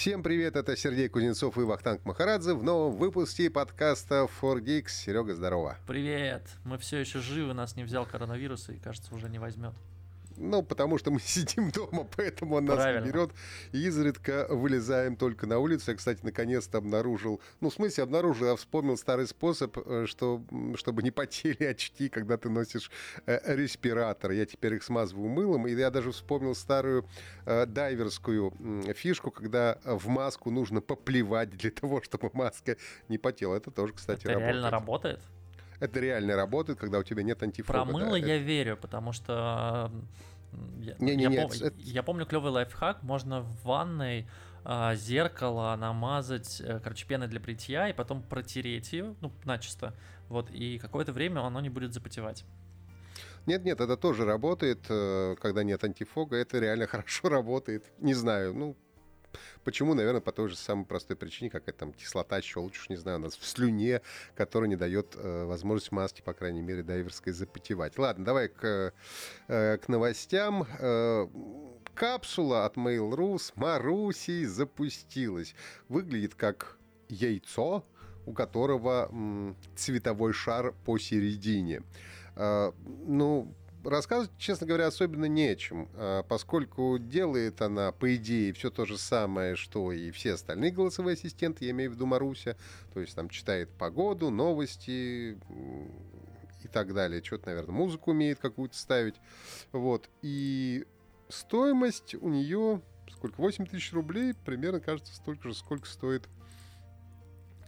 Всем привет, это Сергей Кузнецов и Вахтанг Махарадзе в новом выпуске подкаста 4Geeks. Серега, здорово. Привет, мы все еще живы, нас не взял коронавирус и, кажется, уже не возьмет. Ну, потому что мы сидим дома, поэтому он нас Правильно. берет. И изредка вылезаем только на улицу. Я, кстати, наконец-то обнаружил... Ну, в смысле обнаружил, я вспомнил старый способ, э, что, чтобы не потели очки, когда ты носишь э, респиратор. Я теперь их смазываю мылом. И я даже вспомнил старую э, дайверскую м, фишку, когда в маску нужно поплевать для того, чтобы маска не потела. Это тоже, кстати, Это работает. реально работает? Это реально работает, когда у тебя нет антифога. Про мыло да. я верю, потому что я, Не, не, я не, пом- это- я помню клевый лайфхак, можно в ванной а, зеркало намазать, э, короче, пеной для бритья и потом протереть ее, ну, начисто, вот, и какое-то время оно не будет запотевать. Нет, нет, это тоже работает, э, когда нет антифога. Это реально хорошо работает. Не знаю, ну, почему, наверное, по той же самой простой причине, какая там кислота, щелочь, не знаю, у нас в слюне, которая не дает э, возможность маске, по крайней мере, дайверской запотевать. Ладно, давай к, э, к новостям. Э, капсула от Mail.ru с Марусей запустилась. Выглядит как яйцо, у которого м, цветовой шар посередине. А, ну, рассказывать, честно говоря, особенно нечем, а, поскольку делает она, по идее, все то же самое, что и все остальные голосовые ассистенты, я имею в виду Маруся, то есть там читает погоду, новости и так далее. Что-то, наверное, музыку умеет какую-то ставить. Вот. И стоимость у нее сколько? 8 тысяч рублей, примерно, кажется, столько же, сколько стоит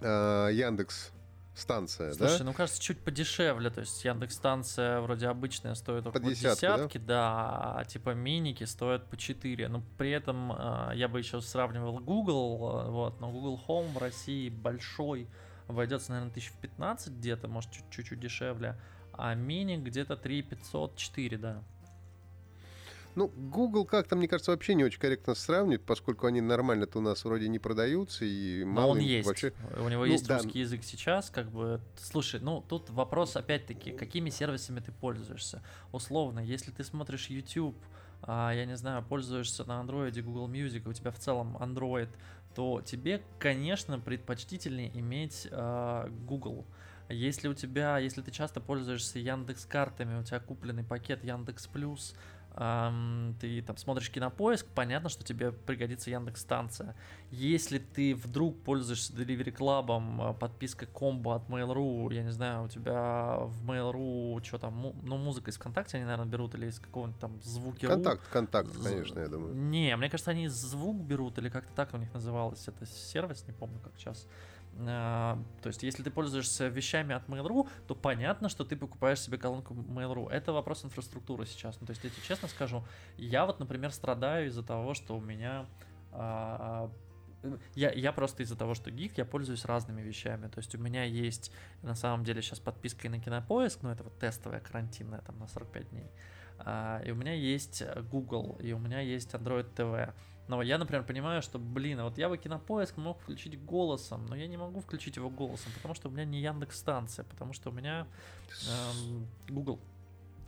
а, Яндекс станция, Слушай, да? ну кажется, чуть подешевле, то есть Яндекс станция вроде обычная стоит около десятку, десятки, да? а типа миники стоят по 4, но при этом э, я бы еще сравнивал Google, э, вот, но Google Home в России большой, обойдется, наверное, тысяч в 15 где-то, может чуть- чуть-чуть дешевле, а мини где-то 3 500, 4, да. Ну, Google как-то, мне кажется, вообще не очень корректно сравнивать, поскольку они нормально-то у нас вроде не продаются и Но мало он им есть. вообще... У него Ну, есть да. русский язык сейчас, как бы. Слушай, ну тут вопрос опять-таки, какими сервисами ты пользуешься. Условно, если ты смотришь YouTube, а, я не знаю, пользуешься на Android Google Music, у тебя в целом Android, то тебе, конечно, предпочтительнее иметь а, Google. Если у тебя, если ты часто пользуешься Яндекс картами, у тебя купленный пакет Яндекс Плюс, ты там смотришь кинопоиск, понятно, что тебе пригодится Яндекс станция. Если ты вдруг пользуешься Delivery Club, подписка комбо от Mail.ru, я не знаю, у тебя в Mail.ru что там, ну музыка из ВКонтакте они, наверное, берут или из какого-нибудь там звуки Контакт, контакт, конечно, я думаю. Не, мне кажется, они звук берут, или как-то так у них называлось. Это сервис, не помню, как сейчас. А, То есть, если ты пользуешься вещами от Mail.ru, то понятно, что ты покупаешь себе колонку Mail.ru. Это вопрос инфраструктуры сейчас. Ну, то есть, я тебе честно скажу, я вот, например, страдаю из-за того, что у меня а, я, я просто из-за того, что гик, я пользуюсь разными вещами. То есть у меня есть на самом деле сейчас подписка и на кинопоиск, но это вот тестовая карантинная там на 45 дней. А, и у меня есть Google, и у меня есть Android TV. Но я, например, понимаю, что, блин, а вот я бы кинопоиск мог включить голосом, но я не могу включить его голосом, потому что у меня не Яндекс станция, потому что у меня эм, Google.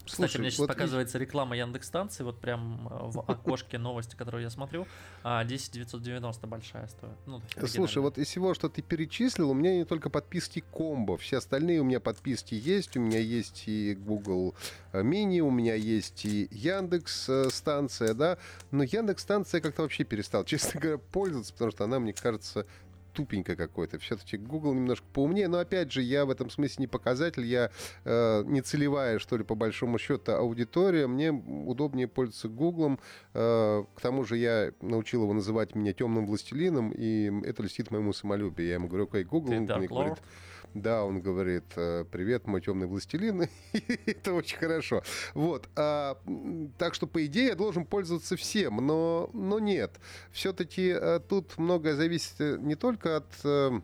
Кстати, Слушай, мне сейчас вот показывается реклама Яндекс станции, вот прям э, в окошке новости, которую я смотрю, а 10 990 большая стоит. Ну, Слушай, вот из всего, что ты перечислил, у меня не только подписки комбо. Все остальные у меня подписки есть. У меня есть и Google э, Mini, у меня есть и Яндекс э, станция, да. Но Яндекс станция как-то вообще перестал, честно говоря, пользоваться, потому что она, мне кажется, тупенько какой-то. Все-таки Google немножко поумнее, но опять же, я в этом смысле не показатель, я э, не целевая, что ли, по большому счету, аудитория. Мне удобнее пользоваться Google. Э, к тому же я научил его называть меня темным властелином, и это льстит моему самолюбию. Я ему говорю, окей, Google, Ты он мне Dark говорит? Да, он говорит, э, привет, мой темный властелин. Это очень хорошо. Вот. а, так что, по идее, я должен пользоваться всем, но, но нет. Все-таки тут многое зависит э, не только от э,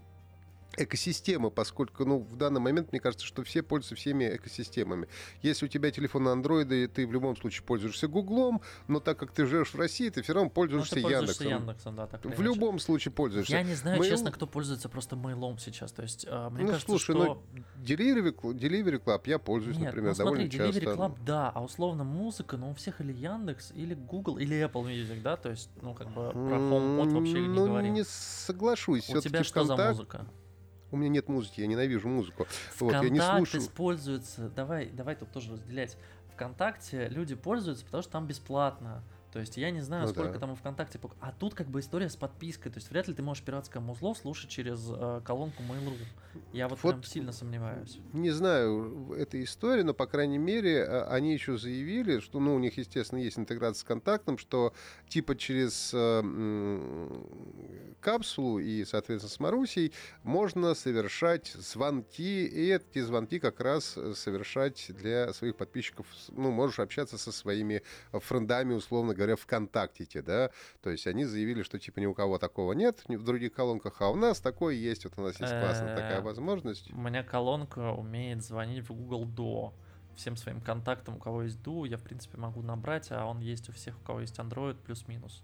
экосистемы, поскольку, ну, в данный момент, мне кажется, что все пользуются всеми экосистемами. Если у тебя телефон на андроиде, ты в любом случае пользуешься Гуглом, но так как ты живешь в России, ты все равно пользуешься, ну, пользуешься Яндексом. Яндексом да, так в любом случае пользуешься. Я не знаю, Mail... честно, кто пользуется просто мейлом сейчас. То есть, э, мне ну, кажется, слушай, что... ну, Delivery, Delivery Club я пользуюсь, Нет, например, ну, смотри, довольно Delivery часто. Club, да, а условно музыка, ну, у всех или Яндекс, или Google, или Apple Music, да, то есть, ну, как бы про HomePod вообще ну, не говорим. не соглашусь. У тебя что ВКонтак... за музыка? У меня нет музыки, я ненавижу музыку. Вот, я не слушаю. используется, давай, давай тут тоже разделять. ВКонтакте люди пользуются, потому что там бесплатно. То есть я не знаю, Ну сколько да. там ВКонтакте. А тут как бы история с подпиской. То есть вряд ли ты можешь пиратское музло слушать через э, колонку Mail.ru. Я вот, Вот прям сильно сомневаюсь. Не знаю этой истории, но, по крайней мере, а, они еще заявили, что, ну, у них, естественно, есть интеграция с контактом, что типа через э, капсулу и, соответственно, с Марусей можно совершать звонки, и эти звонки как раз э, совершать для своих подписчиков. Ну, можешь общаться со своими френдами, условно говоря, ВКонтакте, да, то есть они заявили, что типа ни у кого такого нет в других колонках, а у нас такое есть, вот у нас есть классная такая Э, возможность. У меня колонка умеет звонить в Google Duo. Всем своим контактам, у кого есть Duo, я, в принципе, могу набрать, а он есть у всех, у кого есть Android, плюс-минус.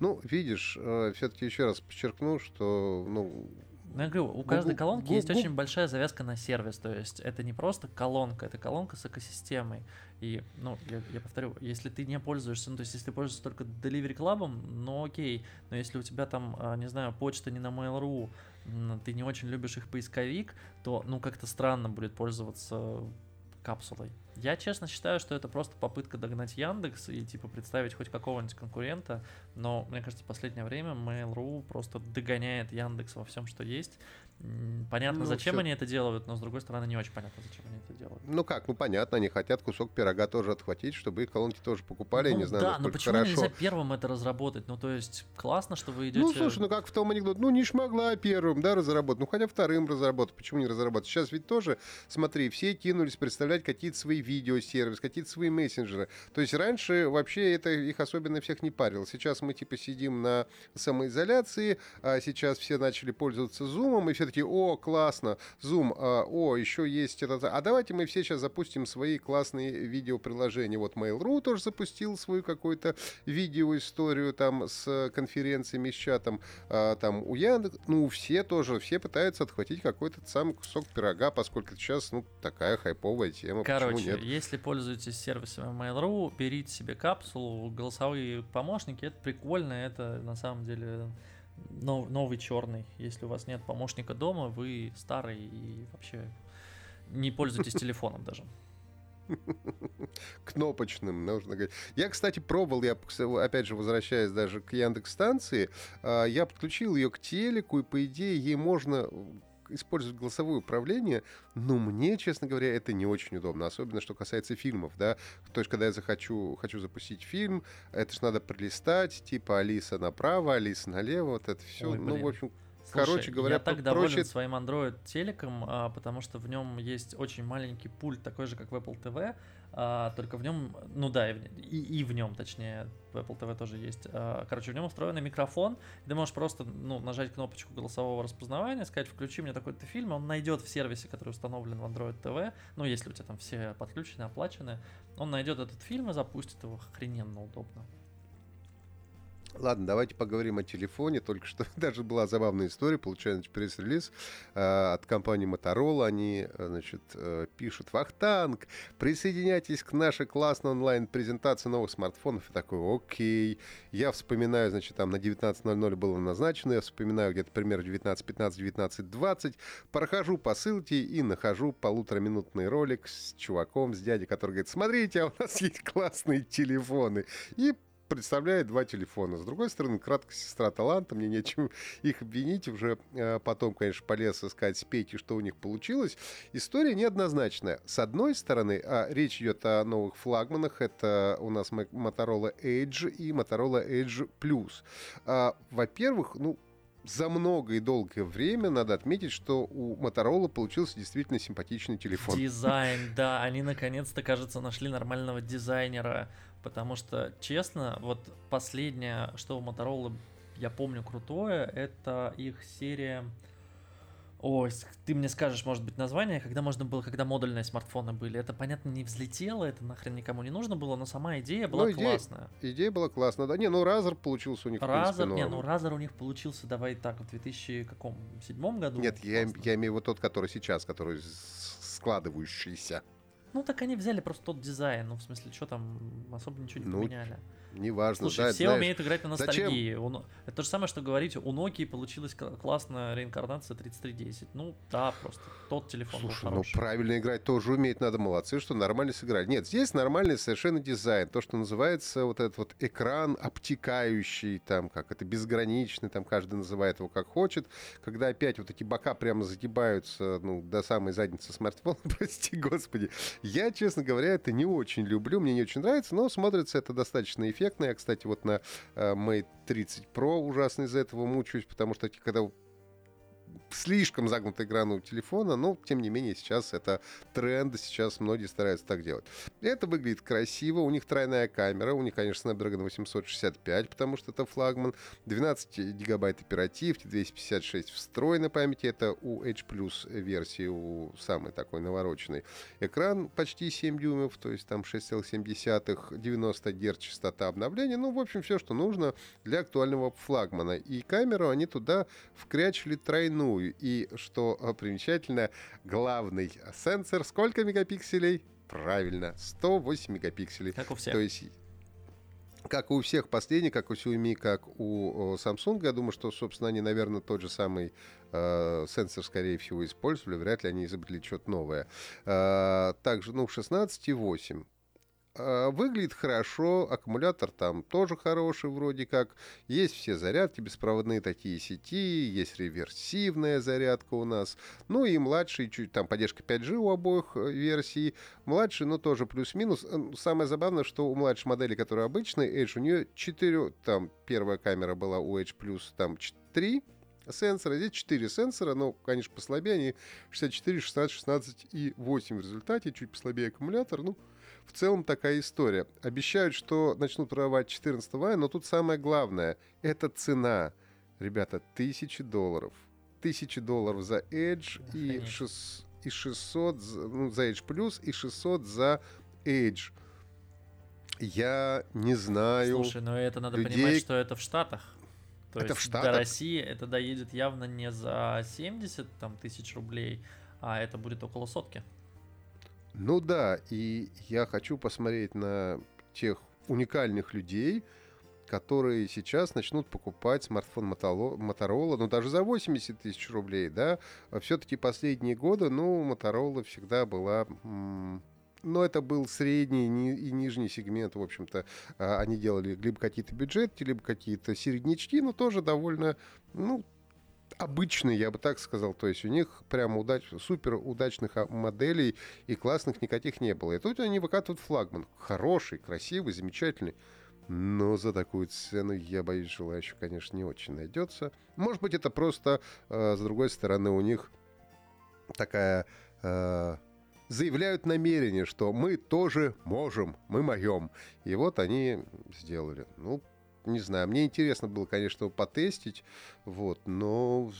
Ну, видишь, все-таки еще раз подчеркну, что, ну, Ну, я говорю, у каждой колонки есть очень большая завязка на сервис. То есть это не просто колонка, это колонка с экосистемой. И, ну, я, я повторю, если ты не пользуешься, ну, то есть если ты пользуешься только Delivery Club, ну окей. Но если у тебя там, а, не знаю, почта не на Mail.ru, ты не очень любишь их поисковик, то, ну, как-то странно будет пользоваться капсулой. Я честно считаю, что это просто попытка догнать Яндекс и типа представить хоть какого-нибудь конкурента, но мне кажется, в последнее время Mail.ru просто догоняет Яндекс во всем, что есть. Понятно, Ну, зачем всё- они это делают, но с другой стороны не очень понятно, зачем они это делают. ну как, ну понятно, они хотят кусок пирога тоже отхватить, чтобы их колонки тоже покупали, ну, не знаю, да, но почему хорошо. нельзя первым это разработать? Ну, то есть, классно, что вы идете. Ну, слушай, ну как в том анекдоте, ну не шмогла первым, да, разработать, ну хотя вторым разработать, почему не разработать? Сейчас ведь тоже, смотри, все кинулись представлять какие-то свои видеосервисы, какие-то свои мессенджеры. То есть раньше вообще это их особенно всех не парило. Сейчас мы типа сидим на самоизоляции, а сейчас все начали пользоваться Zoom, и все таки о, классно, Zoom, а, о, еще есть это, а давайте мы все сейчас запустим свои классные видеоприложения. Вот Mail.ru тоже запустил свою какую-то видеоисторию там с конференциями, с чатом, а, там у Яндекс, ну, все тоже, все пытаются отхватить какой-то самый кусок пирога, поскольку сейчас, ну, такая хайповая тема, Короче, если пользуетесь сервисами Mail.ru, берите себе капсулу, голосовые помощники, это прикольно, это на самом деле нов- новый черный. Если у вас нет помощника дома, вы старый и вообще не пользуетесь телефоном даже. кнопочным, нужно говорить. Я, кстати, пробовал, я, опять же, возвращаясь даже к Яндекс станции, а, я подключил ее к телеку, и, по идее, ей можно использовать голосовое управление, но мне, честно говоря, это не очень удобно, особенно что касается фильмов, да, то есть, когда я захочу, хочу запустить фильм, это же надо пролистать, типа Алиса направо, Алиса налево, вот это все, Ой, ну, в общем, Слушай, Короче говоря, я так доволен проще- своим Android телеком, а, потому что в нем есть очень маленький пульт, такой же, как в Apple TV, а, только в нем, ну да, и и, и в нем, точнее, в Apple TV тоже есть. а, короче, в нем устроенный микрофон, ты можешь просто ну, нажать кнопочку голосового распознавания, сказать, включи мне такой-то фильм, он найдет в сервисе, который установлен в Android TV, ну, если у тебя там все подключены, оплачены, он найдет этот фильм и запустит его охрененно удобно. Ладно, давайте поговорим о телефоне. Только что даже была забавная история. Получается, пресс-релиз э, от компании Motorola. Они, э, значит, э, пишут «Вахтанг, присоединяйтесь к нашей классной онлайн-презентации новых смартфонов». И такой «Окей». Я вспоминаю, значит, там на 19.00 было назначено. Я вспоминаю где-то примерно 19.15, 19.20. Прохожу по ссылке и нахожу полутораминутный ролик с чуваком, с дядей, который говорит «Смотрите, а у нас есть классные телефоны». И представляет два телефона. С другой стороны, краткая сестра таланта, мне нечем их обвинить. Уже э, потом, конечно, полез искать спейки, что у них получилось. История неоднозначная. С одной стороны, а, речь идет о новых флагманах. Это у нас Motorola Edge и Motorola Edge Plus. А, во-первых, ну, за много и долгое время надо отметить, что у Motorola получился действительно симпатичный телефон. Дизайн, да, они наконец-то, кажется, нашли нормального дизайнера, потому что, честно, вот последнее, что у Motorola, я помню, крутое, это их серия Ой, ты мне скажешь, может быть, название, когда можно было, когда модульные смартфоны были. Это, понятно, не взлетело, это нахрен никому не нужно было, но сама идея была ну, идея, классная. Идея была классная, да. Не, ну Razer получился у них, Razer, не, ну Razer у них получился, давай так, в 2007 году. Нет, я, я имею в виду тот, который сейчас, который складывающийся. Ну, так они взяли просто тот дизайн. Ну, в смысле, что там особо ничего не ну, поменяли. Неважно. Слушай, да, все знаешь, умеют играть на ностальгии. Зачем? Это то же самое, что говорить, у Nokia получилась классная реинкарнация 3310. Ну, да, просто тот телефон Слушай, ну правильно играть тоже умеет, надо молодцы, что нормально сыграли. Нет, здесь нормальный совершенно дизайн. То, что называется вот этот вот экран обтекающий, там, как это, безграничный, там каждый называет его как хочет. Когда опять вот эти бока прямо загибаются, ну, до самой задницы смартфона, прости господи. Я, честно говоря, это не очень люблю, мне не очень нравится, но смотрится это достаточно эффектно. Я, кстати, вот на э, Mate 30 Pro ужасно из-за этого мучаюсь, потому что когда слишком загнутый экран у телефона, но, тем не менее, сейчас это тренд, сейчас многие стараются так делать. Это выглядит красиво, у них тройная камера, у них, конечно, Snapdragon 865, потому что это флагман, 12 гигабайт оперативки, 256 встроенной памяти, это у H Plus версии, у самой такой навороченной. Экран почти 7 дюймов, то есть там 6,7, 90 Гц частота обновления, ну, в общем, все, что нужно для актуального флагмана. И камеру они туда вкрячили тройную, вручную. И, что а, примечательно, главный сенсор сколько мегапикселей? Правильно, 108 мегапикселей. Как у всех. То есть как у всех последних, как у Xiaomi, как у Samsung, я думаю, что, собственно, они, наверное, тот же самый э, сенсор, скорее всего, использовали, вряд ли они изобрели что-то новое. Э, также, ну, 16,8 а, выглядит хорошо, аккумулятор там тоже хороший вроде как. Есть все зарядки, беспроводные такие сети, есть реверсивная зарядка у нас. Ну и младший, чуть там поддержка 5G у обоих э, версий. Младший, ну тоже плюс-минус. Э, самое забавное, что у младшей модели, которая обычная, Edge, у нее 4, там первая камера была у Edge там 3 сенсора. Здесь 4 сенсора, но, конечно, послабее. Они 64, 16, 16 и 8 в результате. Чуть послабее аккумулятор. Ну, в целом такая история. Обещают, что начнут продавать 14 мая, но тут самое главное – это цена. Ребята, тысячи долларов. Тысячи долларов за Edge и, 6, и 600 ну, за Edge Plus и 600 за Edge. Я не знаю. Слушай, но это надо людей... понимать, что это в Штатах. То это есть в Штатах? до России это доедет явно не за 70 там, тысяч рублей, а это будет около сотки. Ну да, и я хочу посмотреть на тех уникальных людей, которые сейчас начнут покупать смартфон Motorola, ну даже за 80 тысяч рублей, да. А Все-таки последние годы, ну, Motorola всегда была... Но это был средний и нижний сегмент, в общем-то. А, они делали либо какие-то бюджеты, либо какие-то середнячки, но тоже довольно, ну, обычные, я бы так сказал. То есть у них прямо удач, супер удачных а, моделей и классных никаких не было. И тут они выкатывают флагман. Хороший, красивый, замечательный. Но за такую цену, я боюсь, желающих, конечно, не очень найдется. Может быть, это просто, э, с другой стороны, у них такая... Э, заявляют намерение, что мы тоже можем, мы моем. И вот они сделали. Ну, не знаю, мне интересно было, конечно, потестить, вот, но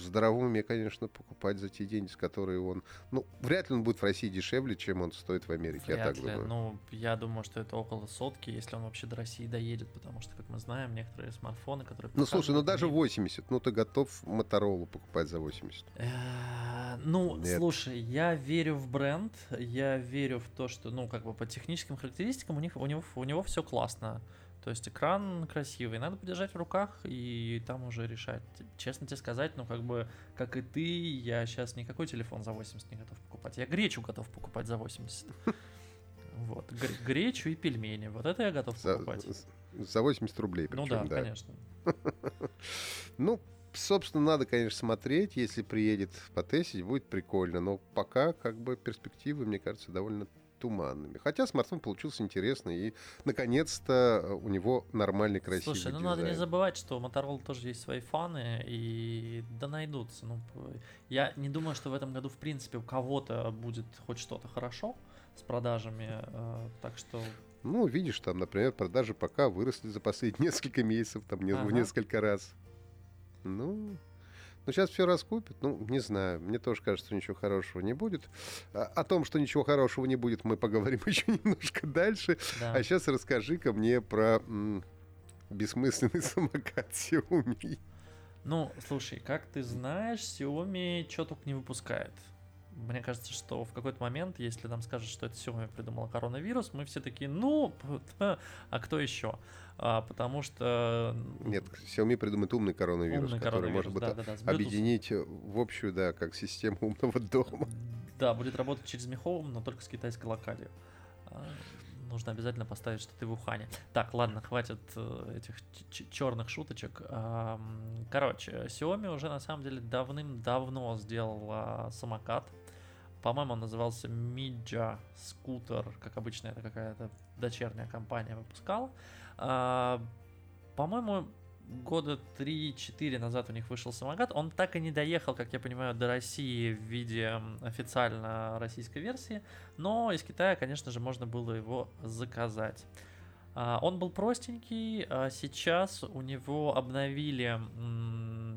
здравом уме, конечно, покупать за те деньги, с которые он... Ну, вряд ли он будет в России дешевле, чем он стоит в Америке, вряд я так ли. думаю. Ну, я думаю, что это около сотки, если он вообще до России доедет, потому что, как мы знаем, некоторые смартфоны, которые... Ну, слушай, ну даже 80, ну ты готов Моторолу покупать за 80? Э, ну, слушай, я верю в бренд, я верю в то, что, ну, как бы по техническим характеристикам у них у него, у него все классно. То есть экран красивый, надо подержать в руках и там уже решать. Честно тебе сказать, ну как бы, как и ты, я сейчас никакой телефон за 80 не готов покупать. Я гречу готов покупать за 80. Вот, гречу и пельмени. Вот это я готов покупать. За 80 рублей причем, Ну да, да. конечно. Ну, собственно, надо, конечно, смотреть. Если приедет потестить, будет прикольно. Но пока, как бы, перспективы, мне кажется, довольно туманными. Хотя смартфон получился интересный, и наконец-то э, у него нормальный, красивый Слушай, ну дизайн. надо не забывать, что у Motorola тоже есть свои фаны, и да найдутся. Ну, я не думаю, что в этом году, в принципе, у кого-то будет хоть что-то хорошо с продажами, э, так что... Ну, видишь, там, например, продажи пока выросли за последние несколько месяцев, там, ага. в несколько раз. Ну, Но сейчас все раскупят. Ну, не знаю. Мне тоже кажется, что ничего хорошего не будет. А, о том, что ничего хорошего не будет, мы поговорим еще немножко дальше. Да. А сейчас расскажи-ка мне про м, бессмысленный самокат Xiaomi. Ну, слушай, как ты знаешь, Xiaomi что только не выпускает. Мне кажется, что в какой-то момент, если нам скажут, что это Xiaomi придумала коронавирус, мы все такие, ну, а кто еще? А, потому что... Нет, Xiaomi придумает умный коронавирус, умный который коронавирус, может быть да, да, да, объединить в общую, да, как систему умного дома. Да, будет работать через Home, но только с китайской локалью. А, нужно обязательно поставить, что ты в Ухане. Так, ладно, хватит э, этих черных шуточек. Короче, Xiaomi уже на самом деле давным-давно сделала самокат. По-моему, он назывался Midja Scooter, как обычно, это какая-то дочерняя компания выпускала. А, по-моему, года 3-4 назад у них вышел самокат. Он так и не доехал, как я понимаю, до России в виде официально российской версии. Но из Китая, конечно же, можно было его заказать. А, он был простенький, а сейчас у него обновили,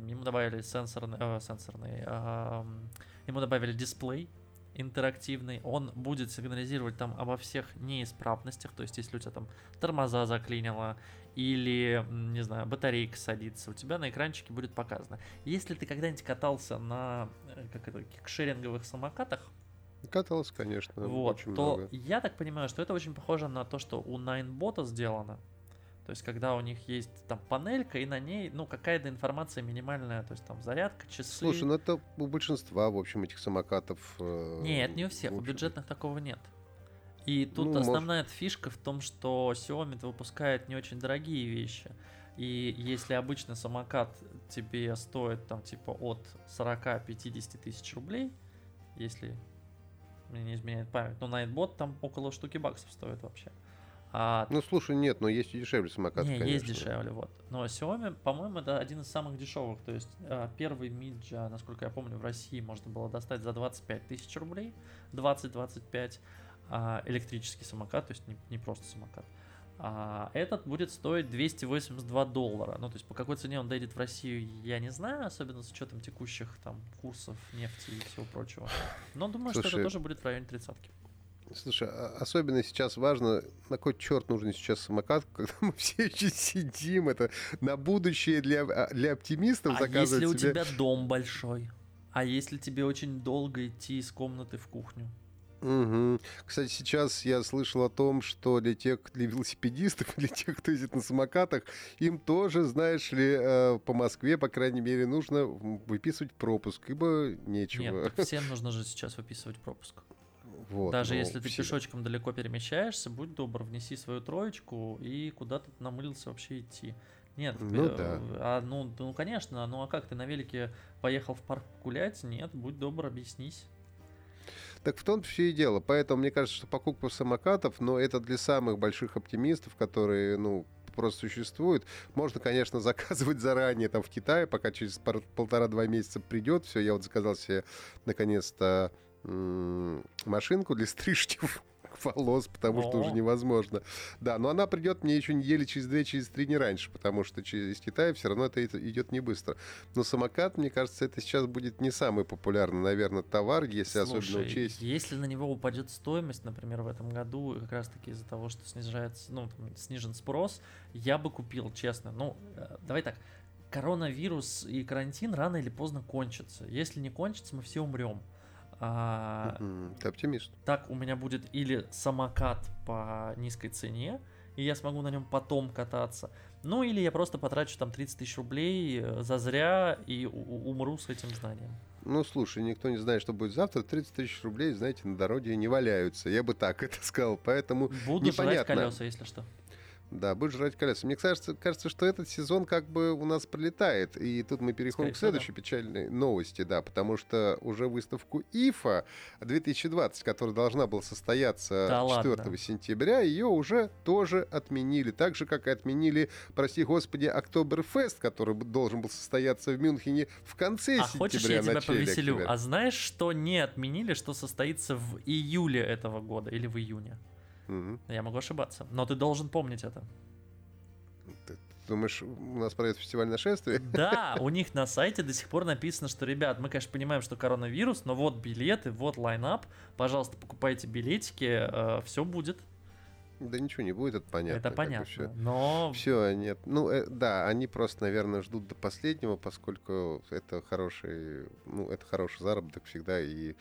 ему добавили сенсорный, э, сенсорный э, ему добавили дисплей интерактивный, он будет сигнализировать там обо всех неисправностях, то есть если у тебя там тормоза заклинило или, не знаю, батарейка садится, у тебя на экранчике будет показано. Если ты когда-нибудь катался на э, как это, кикшеринговых самокатах, Катался, конечно. Вот, то много. я так понимаю, что это очень похоже на то, что у Ninebot сделано. То есть, когда у них есть там панелька, и на ней, ну, какая-то информация минимальная, то есть там зарядка, часы. Слушай, ну это у большинства, в общем, этих самокатов. Э, нет, не у всех, у бюджетных такого нет. И тут ну, основная может... фишка в том, что Xiaomi выпускает не очень дорогие вещи. И если обычный самокат тебе стоит там типа от 40-50 тысяч рублей, если мне не изменяет память, но Nightbot там около штуки баксов стоит вообще. А... Ну, слушай, нет, но есть и дешевле самокаты, Не, конечно. есть дешевле, вот. Но Xiaomi, по-моему, это один из самых дешевых. То есть а, первый Midja, насколько я помню, в России можно было достать за 25 тысяч рублей, 20-25, а, электрический самокат, то есть не, не просто самокат. А этот будет стоить 282 доллара. Ну, то есть по какой цене он дойдет в Россию, я не знаю, особенно с учетом текущих там курсов нефти и всего прочего. Но думаю, Слушай, что это тоже будет в районе тридцатки. Слушай, а особенно сейчас важно, на какой черт нужен сейчас самокат, когда мы все еще сидим, это на будущее для, а, для оптимистов а заказывать если себе... у тебя дом большой? А если тебе очень долго идти из комнаты в кухню? Угу. Кстати, сейчас я слышал о том, что для тех, для велосипедистов, для тех, кто ездит на самокатах, им тоже, знаешь ли, э, по Москве, по крайней мере, нужно выписывать пропуск, ибо нечего. Нет, всем нужно же сейчас выписывать пропуск. Вот, Даже ну, если ты все. пешочком далеко перемещаешься, будь добр, внеси свою троечку и куда ты намылился вообще идти. Нет, ну, э, да. а, ну, ну, конечно, ну а как ты на велике поехал в парк гулять? Нет, будь добр, объяснись. Так в том все и дело. Поэтому мне кажется, что покупка самокатов, но это для самых больших оптимистов, которые, ну, просто существуют. Можно, конечно, заказывать заранее там в Китае, пока через полтора-два месяца придет. Все, я вот заказал себе наконец-то машинку для стрижки волос, потому что уже невозможно. Да, но она придет мне еще недели через две, через три не раньше, потому что через Китай все равно это идет не быстро. Но самокат, мне кажется, это сейчас будет не самый популярный, наверное, товар, если Слушай, особенно учесть. Если на него упадет стоимость, например, в этом году, как раз таки из-за того, что снижается, ну, там, снижен спрос, я бы купил, честно. Ну, э, давай так, коронавирус и карантин рано или поздно кончатся. Если не кончится, мы все умрем. А, Ты оптимист. Так у меня будет или самокат по низкой цене, и я смогу на нем потом кататься. Ну или я просто потрачу там 30 тысяч рублей э, за зря и умру с этим знанием. Ну, слушай, никто не знает, что будет завтра. 30 тысяч рублей, знаете, на дороге не валяются. Я бы так это сказал. Поэтому Буду непонятно. жрать колеса, если что. Да, будешь жрать колеса. Мне кажется, кажется, что этот сезон как бы у нас пролетает. И тут мы переходим Скорее к следующей да. печальной новости, да, потому что уже выставку ИФА 2020, которая должна была состояться да 4 ладно. сентября, ее уже тоже отменили. Так же, как и отменили, прости господи, Октоберфест, который должен был состояться в Мюнхене в конце а сентября. хочешь, я тебя повеселю? Октября. А знаешь, что не отменили, что состоится в июле этого года или в июне? Угу. Я могу ошибаться, но ты должен помнить это. думаешь, у нас пройдет фестиваль нашествия? Да, у них на сайте до сих пор написано, что, ребят, мы, конечно, понимаем, что коронавирус, но вот билеты, вот лайнап, пожалуйста, покупайте билетики, э, все будет. Да ничего не будет, это понятно. Это понятно, все. но... Все, нет. Ну, э, да, они просто, наверное, ждут до последнего, поскольку это хороший, ну, это хороший заработок всегда, и,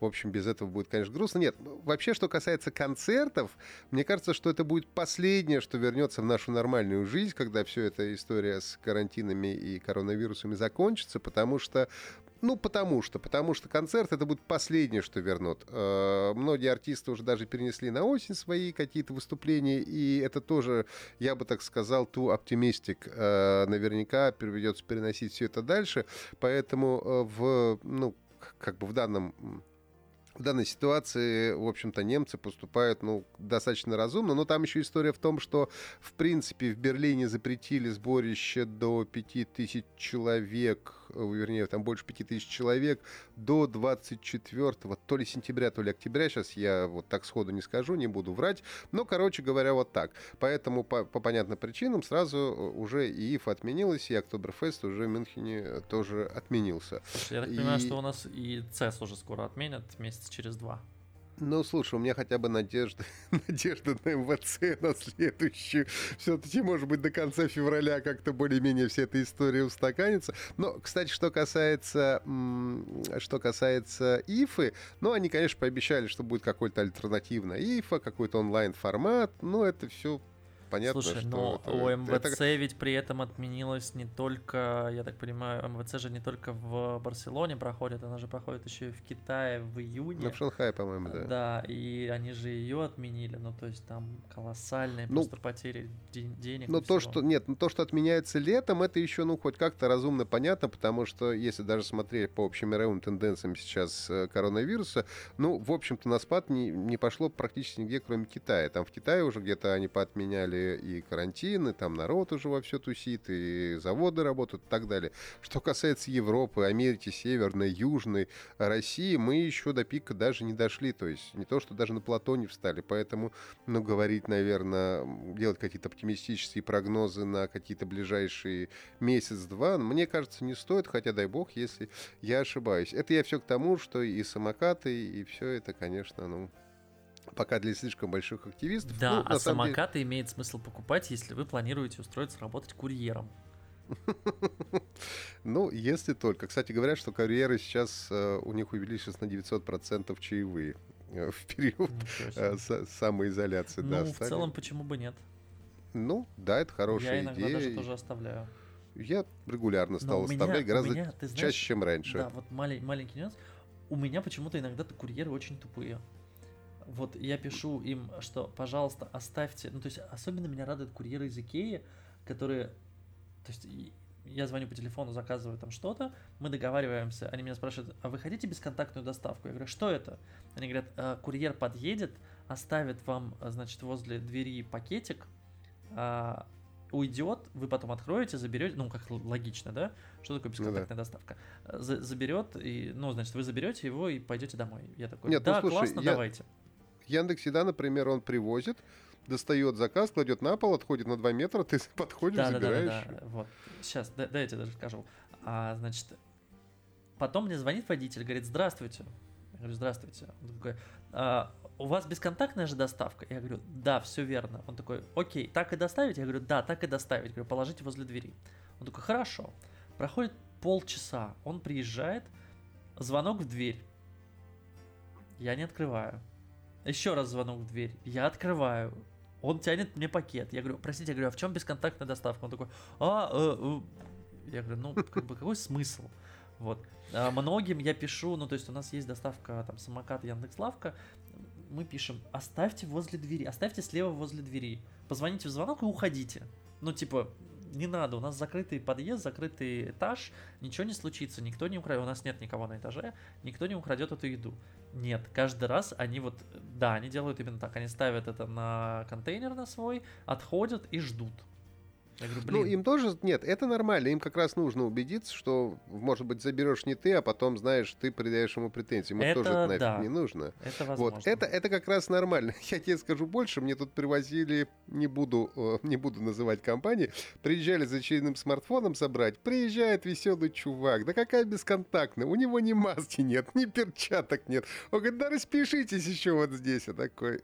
в общем, без этого будет, конечно, грустно. Нет, вообще, что касается концертов, мне кажется, что это будет последнее, что вернется в нашу нормальную жизнь, когда все эта история с карантинами и коронавирусами закончится, потому что ну, потому что. Потому что концерт это будет последнее, что вернут. Э, многие артисты уже даже перенесли на осень свои какие-то выступления, и это тоже, я бы так сказал, ту оптимистик. Э, наверняка придется переносить все это дальше. Поэтому э, в, ну, как бы в данном в данной ситуации, в общем-то, немцы поступают, ну, достаточно разумно, но там еще история в том, что, в принципе, в Берлине запретили сборище до 5000 человек, вернее, там больше 5000 человек, до 24 то ли сентября, то ли октября, сейчас я вот так сходу не скажу, не буду врать, но, короче говоря, вот так. Поэтому по, по понятным причинам сразу уже и ИФ отменилась, и Октоберфест уже в Мюнхене тоже отменился. Я так и... понимаю, что у нас и ЦЕС уже скоро отменят месяц через два. Ну, слушай, у меня хотя бы надежда, надежда на МВЦ на следующую. Все-таки, может быть, до конца февраля как-то более-менее вся эта история устаканится. Но, кстати, что касается, что касается ИФы, ну, они, конечно, пообещали, что будет какой-то альтернативный ИФа, какой-то онлайн-формат. Но это все понятно, Слушай, что но это, у МВЦ это... ведь при этом отменилась не только, я так понимаю, МВЦ же не только в Барселоне проходит, она же проходит еще и в Китае в июне. Ну, в Шанхае, по-моему, да. Да, и они же ее отменили, ну, то есть там колоссальные ну, просто потери денег. Ну, то, что, нет, ну, то, что отменяется летом, это еще, ну, хоть как-то разумно понятно, потому что, если даже смотреть по общемировым тенденциям сейчас э, коронавируса, ну, в общем-то, на спад не, не пошло практически нигде, кроме Китая. Там в Китае уже где-то они поотменяли и карантины, там народ уже во все тусит, и заводы работают и так далее. Что касается Европы, Америки, Северной, Южной, России, мы еще до пика даже не дошли, то есть не то, что даже на плато не встали, поэтому, ну, говорить, наверное, делать какие-то оптимистические прогнозы на какие-то ближайшие месяц-два, мне кажется, не стоит, хотя дай бог, если я ошибаюсь. Это я все к тому, что и самокаты, и все это, конечно, ну, пока для слишком больших активистов. Да, ну, а самокаты деле... имеет смысл покупать, если вы планируете устроиться работать курьером. Ну, если только. Кстати, говорят, что карьеры сейчас э, у них увеличились на 900% чаевые э, в период э, самоизоляции. Ну, да, в целом, почему бы нет? Ну, да, это хорошая Я иногда идея. даже тоже оставляю. Я регулярно стал меня, оставлять гораздо меня, знаешь, чаще, чем раньше. Да, вот малень, маленький нюанс. У меня почему-то иногда курьеры очень тупые вот я пишу им, что, пожалуйста, оставьте, ну, то есть, особенно меня радуют курьеры из Икеи, которые, то есть, я звоню по телефону, заказываю там что-то, мы договариваемся, они меня спрашивают, а вы хотите бесконтактную доставку? Я говорю, что это? Они говорят, «А, курьер подъедет, оставит вам, значит, возле двери пакетик, а, уйдет, вы потом откроете, заберете, ну, как логично, да? Что такое бесконтактная ну, да. доставка? За заберет, и, ну, значит, вы заберете его и пойдете домой. Я такой, Нет, ну, да, ну, слушай, классно, я... давайте. Яндекс Еда, например, он привозит, достает заказ, кладет на пол, отходит на 2 метра, ты подходишь, да, забираешь. Да, да, да, да. Вот. Сейчас, да, да, я тебе даже скажу. А, значит, потом мне звонит водитель, говорит, здравствуйте. Я говорю, здравствуйте. Он такой, а, у вас бесконтактная же доставка? Я говорю, да, все верно. Он такой, окей, так и доставить? Я говорю, да, так и доставить. Я говорю, положите возле двери. Он такой, хорошо. Проходит полчаса, он приезжает, звонок в дверь. Я не открываю. Еще раз звонок в дверь. Я открываю. Он тянет мне пакет. Я говорю, простите, я говорю, а в чем бесконтактная доставка? Он такой, а, э, э. я говорю, ну, как бы, какой смысл? Вот. А многим я пишу, ну, то есть у нас есть доставка, там, самокат Яндекс.Лавка, мы пишем, оставьте возле двери, оставьте слева возле двери, позвоните в звонок и уходите. Ну, типа, не надо, у нас закрытый подъезд, закрытый этаж, ничего не случится, никто не украдет, у нас нет никого на этаже, никто не украдет эту еду. Нет, каждый раз они вот, да, они делают именно так, они ставят это на контейнер на свой, отходят и ждут. Я говорю, Ну, блин, им тоже... Нет, это нормально. Им как раз нужно убедиться, что, может быть, заберешь не ты, а потом, знаешь, ты придаешь ему претензии. Ему тоже Это это нафиг да. не нужно. это возможно. Вот, это, это как раз нормально. Я тебе скажу больше, мне тут привозили, не буду, э, не буду называть компании, приезжали за очередным смартфоном собрать, приезжает веселый чувак, да какая бесконтактная, у него ни маски нет, ни перчаток нет. Он говорит, да распишитесь еще вот здесь. Я такой,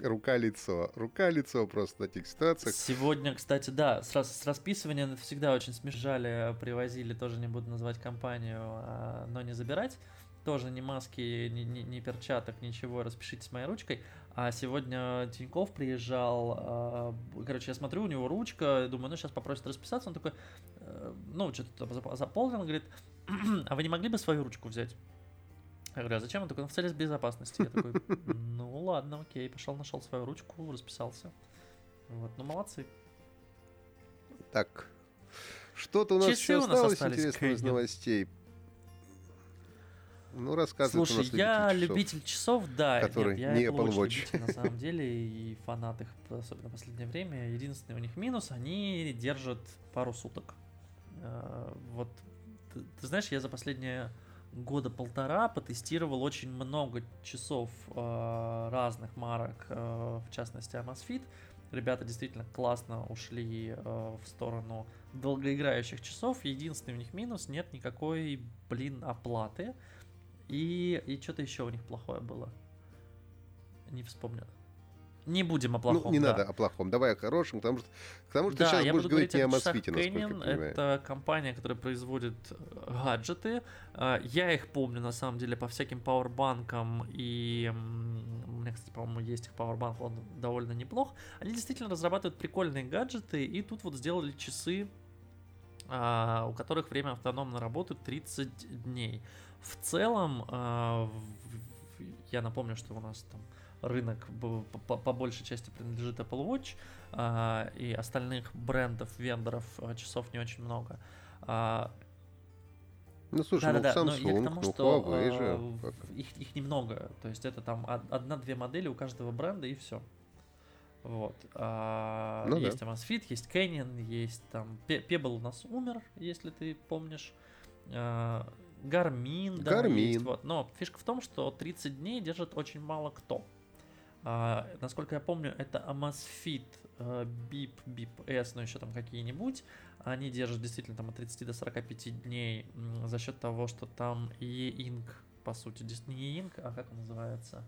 рука-лицо, рука-лицо просто в таких ситуациях. Сегодня, кстати, да, с, рас- с расписыванием всегда очень смешали, привозили, тоже не буду называть компанию, а, но не забирать. Тоже ни маски, ни, ни- ни перчаток, ничего, распишитесь моей ручкой. А сегодня Тиньков приезжал, а, короче, я смотрю, у него ручка, думаю, ну сейчас попросит расписаться, он такой, э, ну, что-то заполнил, говорит, а вы не могли бы свою ручку взять? Я говорю, а зачем? Он такой, ну, в целях безопасности. Я такой, ну ладно, окей, пошел, нашел свою ручку, расписался. Вот, ну молодцы. Так, что-то у нас Часы еще у нас осталось интересного из новостей. Ну, рассказывай, Слушай, я любитель часов. да, который нет, я не Apple Watch. любитель, на самом деле, и фанат их, особенно в последнее время. Единственный у них минус, они держат пару суток. Э, Вот, ты, ты знаешь, я за последние года полтора потестировал очень много часов э, разных марок, э, в частности Amazfit. Ребята действительно классно ушли э, в сторону долгоиграющих часов. Единственный у них минус, нет никакой, блин, оплаты. И, и что-то еще у них плохое было. Не вспомню. Не будем о плохом. Ну, не да. надо о плохом. Давай о хорошем, потому что, потому что Да, ты сейчас я будешь буду говорить не о Мосфите, понимаю. Это компания, которая производит э, гаджеты. А, Я их помню, на самом деле, по всяким пауэрбанкам. И у меня, кстати, по-моему, есть их пауэрбанк, он довольно неплох. Они действительно разрабатывают прикольные гаджеты. И тут вот сделали часы, а, у которых время автономно работает 30 дней. В целом, я напомню, что у нас там рынок по, по- по большей части принадлежит Apple Watch, а, и остальных брендов, вендоров а, часов не очень много. А, Ну, слушай, да-да-да, ну, но я к Samsung, тому, ну, что Huawei а, же. как- их, их немного, то есть это там од- одна-две модели у каждого бренда и все. Вот. А, Ну да. есть Amazfit, есть Canyon, есть там Pe- Pebble у нас умер, если ты помнишь. А, Garmin, да, Garmin. есть, вот. Но фишка в том, что 30 дней держит очень мало кто. А, насколько я помню, это Amazfit, э, BIP, BIP S, ну еще там какие-нибудь. Они держат действительно там от 30 до 45 дней за счет того, что там E-Ink, по сути, не E-Ink, а как он называется?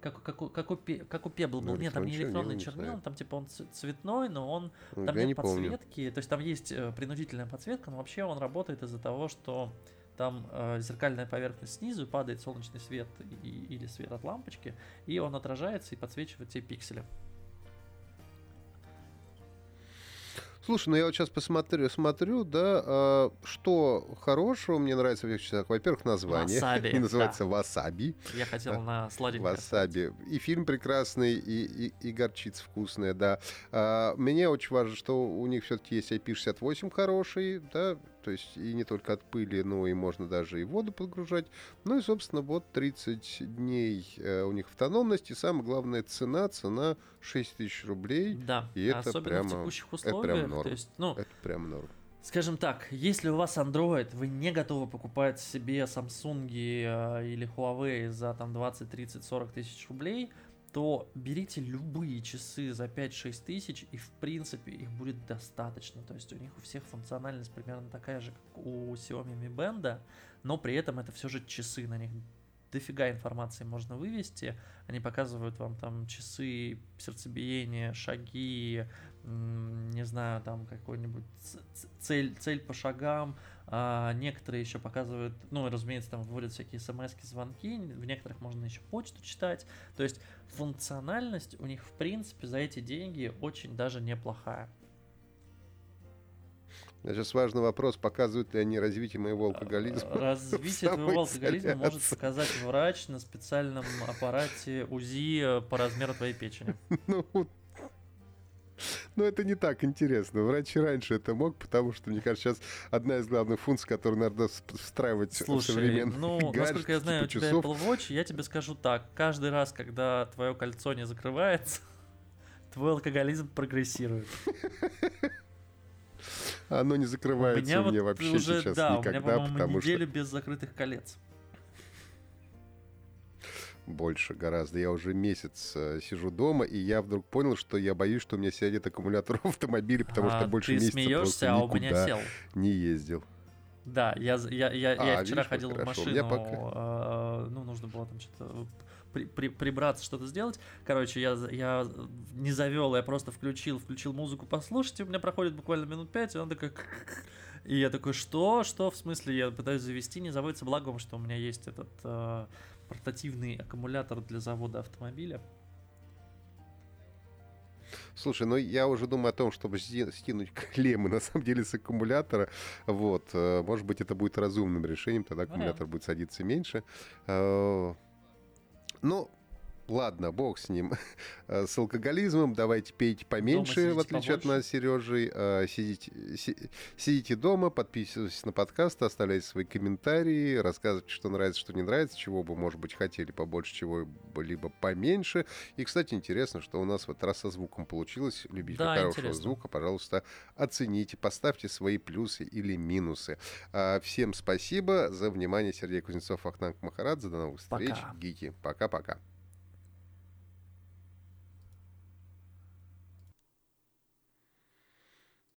Как, как, как, у, как у Pebble был. Ну, Нет, там не электронный чернил, там типа он цветной, но он Ну, там нет не помню. подсветки, то есть там есть э, принудительная подсветка, но вообще он работает из-за того, что там э, зеркальная поверхность снизу, падает солнечный свет и- или свет от лампочки, и он отражается и подсвечивает те пиксели. Слушай, ну я вот сейчас посмотрю, смотрю, да, а, что хорошего мне нравится в этих часах. Во-первых, название. Васаби, Они называются Васаби. Я хотел на сладенькое. Васаби. И фильм прекрасный, и, и, и горчица вкусная, да. А, мне очень важно, что у них все-таки есть IP68 хороший, да, то есть и не только от пыли, но и можно даже и воду подгружать. Ну и, собственно, вот 30 дней э, у них автономности. Самое главное, цена, цена 6 тысяч рублей. Да, И это особенно прямо- в текущих это прям условиях. норм. То есть, ну, Это прям норм. Скажем так, если у вас Android, вы не готовы покупать себе Samsung э, или Huawei за там 20, 30, 40 тысяч рублей, то берите любые часы за 5-6 тысяч, и в принципе их будет достаточно. То есть у них у всех функциональность примерно такая же, как у Xiaomi Mi Band, но при этом это все же часы, на них дофига информации можно вывести. Они показывают вам там часы, сердцебиение, шаги, не знаю, там какой-нибудь цель, цель по шагам. А некоторые еще показывают, ну, разумеется, там вводят всякие смс звонки, в некоторых можно еще почту читать. То есть функциональность у них, в принципе, за эти деньги очень даже неплохая. Сейчас важный вопрос, показывают ли они развитие моего алкоголизма. А, Развитие твоего алкоголизма может показать врач на специальном аппарате УЗИ по размеру твоей печени. Ну, ну, это не так интересно. Врач раньше это мог, потому что, мне кажется, сейчас одна из главных функций, которую надо встраивать в Слушай, современные ну, гаджеты, насколько я знаю, у типа тебя часов. Apple Watch, я тебе скажу так. Каждый раз, когда твое кольцо не закрывается, Твой алкоголизм прогрессирует. Оно не закрывается у меня, у меня вот вообще уже, сейчас да, никогда, у меня, потому неделю что... без закрытых колец. Больше гораздо. Я уже месяц э, сижу дома, и я вдруг понял, что я боюсь, что у меня сядет аккумулятор в автомобиле, потому а, что больше месяца смеешься, просто а у меня сел. не ездил. Да, я, я, я, а, я вчера видишь, ходил в машину, пока... э, ну, нужно было там что-то при, при, прибраться, что-то сделать. Короче, я, я не завел, я просто включил, включил музыку послушать, и у меня проходит буквально минут пять, и он такой... И я такой, что? Что? В смысле, я пытаюсь завести, не заводится благом, что у меня есть этот э, портативный аккумулятор для завода автомобиля. Слушай, ну я уже думаю о том, чтобы скинуть клеммы на самом деле с аккумулятора. Вот, э, может быть, это будет разумным решением, тогда аккумулятор будет садиться меньше. Э, ну, ладно, бог с ним. Э, с алкоголизмом давайте пейте поменьше, в отличие побольше. от нас, Сережей. Э, сидите, сидите дома, подписывайтесь на подкаст, оставляйте свои комментарии, рассказывайте, что нравится, что не нравится, чего бы, может быть, хотели побольше, чего-либо поменьше. И, кстати, интересно, что у нас в этот раз со звуком получилось. Любитель да, хорошего интересно. звука, пожалуйста, оцените, поставьте свои плюсы или минусы. Э, всем спасибо за внимание. Сергей Кузнецов, Ахтанг Махарадзе. До новых встреч. Пока. Гики. Пока-пока.